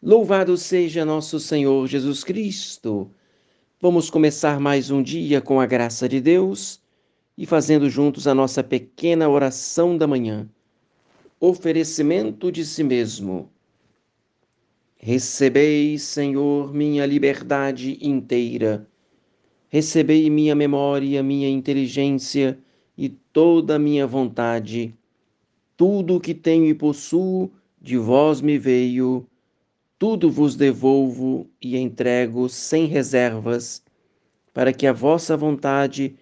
Louvado seja nosso Senhor Jesus Cristo. Vamos começar mais um dia com a graça de Deus e fazendo juntos a nossa pequena oração da manhã. Oferecimento de si mesmo. Recebei, Senhor, minha liberdade inteira. Recebei minha memória, minha inteligência e toda a minha vontade. Tudo o que tenho e possuo de vós me veio. Tudo vos devolvo e entrego sem reservas, para que a vossa vontade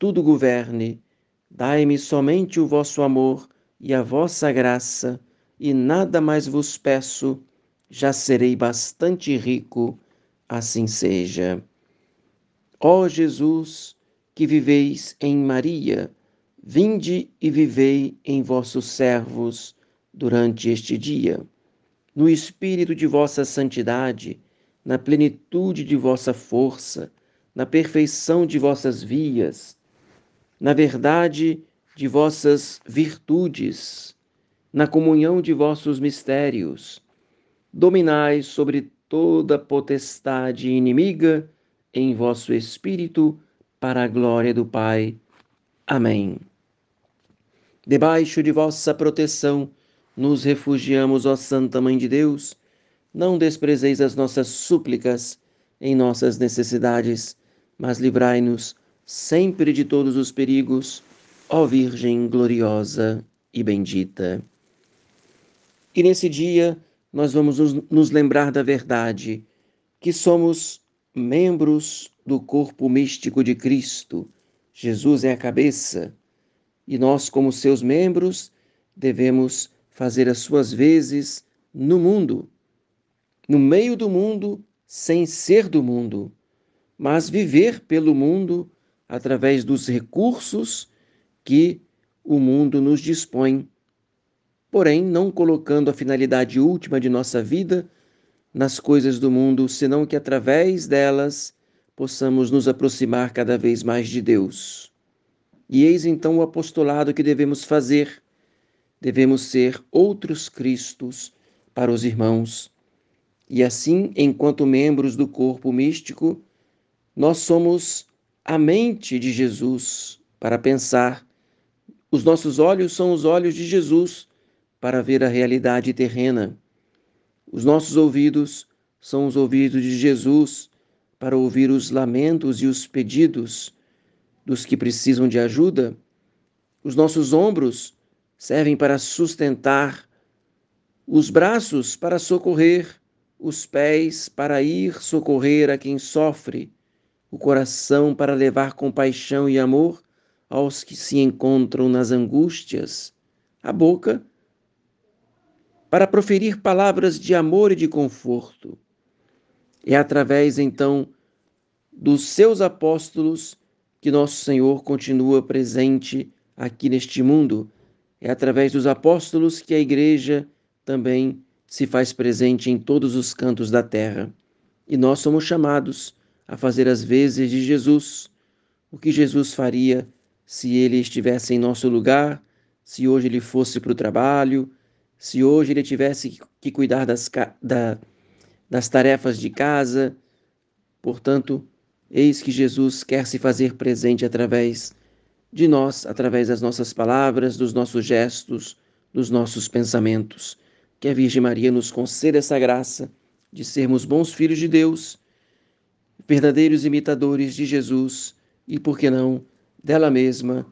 tudo governe. Dai-me somente o vosso amor e a vossa graça, e nada mais vos peço já serei bastante rico, assim seja. Ó Jesus, que viveis em Maria, vinde e vivei em vossos servos durante este dia. No espírito de vossa santidade, na plenitude de vossa força, na perfeição de vossas vias, na verdade de vossas virtudes, na comunhão de vossos mistérios, dominai sobre toda potestade inimiga em vosso espírito, para a glória do Pai. Amém. Debaixo de vossa proteção, nos refugiamos, ó Santa Mãe de Deus. Não desprezeis as nossas súplicas em nossas necessidades, mas livrai-nos sempre de todos os perigos, ó Virgem gloriosa e bendita. E nesse dia, nós vamos nos lembrar da verdade, que somos membros do corpo místico de Cristo. Jesus é a cabeça e nós, como seus membros, devemos fazer as suas vezes no mundo, no meio do mundo, sem ser do mundo, mas viver pelo mundo através dos recursos que o mundo nos dispõe porém não colocando a finalidade última de nossa vida nas coisas do mundo, senão que através delas possamos nos aproximar cada vez mais de Deus. E eis então o apostolado que devemos fazer. Devemos ser outros Cristos para os irmãos. E assim, enquanto membros do corpo místico, nós somos a mente de Jesus para pensar. Os nossos olhos são os olhos de Jesus para ver a realidade terrena. Os nossos ouvidos são os ouvidos de Jesus para ouvir os lamentos e os pedidos dos que precisam de ajuda. Os nossos ombros servem para sustentar, os braços para socorrer, os pés para ir socorrer a quem sofre, o coração para levar compaixão e amor aos que se encontram nas angústias, a boca para proferir palavras de amor e de conforto. É através, então, dos seus apóstolos que nosso Senhor continua presente aqui neste mundo. É através dos apóstolos que a igreja também se faz presente em todos os cantos da terra. E nós somos chamados a fazer as vezes de Jesus. O que Jesus faria se ele estivesse em nosso lugar, se hoje ele fosse para o trabalho, se hoje ele tivesse que cuidar das, da, das tarefas de casa. Portanto, eis que Jesus quer se fazer presente através de nós, através das nossas palavras, dos nossos gestos, dos nossos pensamentos. Que a Virgem Maria nos conceda essa graça de sermos bons filhos de Deus, verdadeiros imitadores de Jesus e, por que não, dela mesma,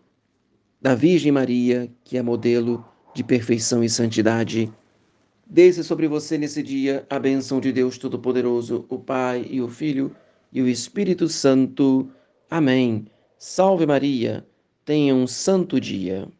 da Virgem Maria, que é modelo de perfeição e santidade. Desça sobre você nesse dia a bênção de Deus Todo-Poderoso, o Pai e o Filho e o Espírito Santo. Amém. Salve Maria. Tenha um santo dia.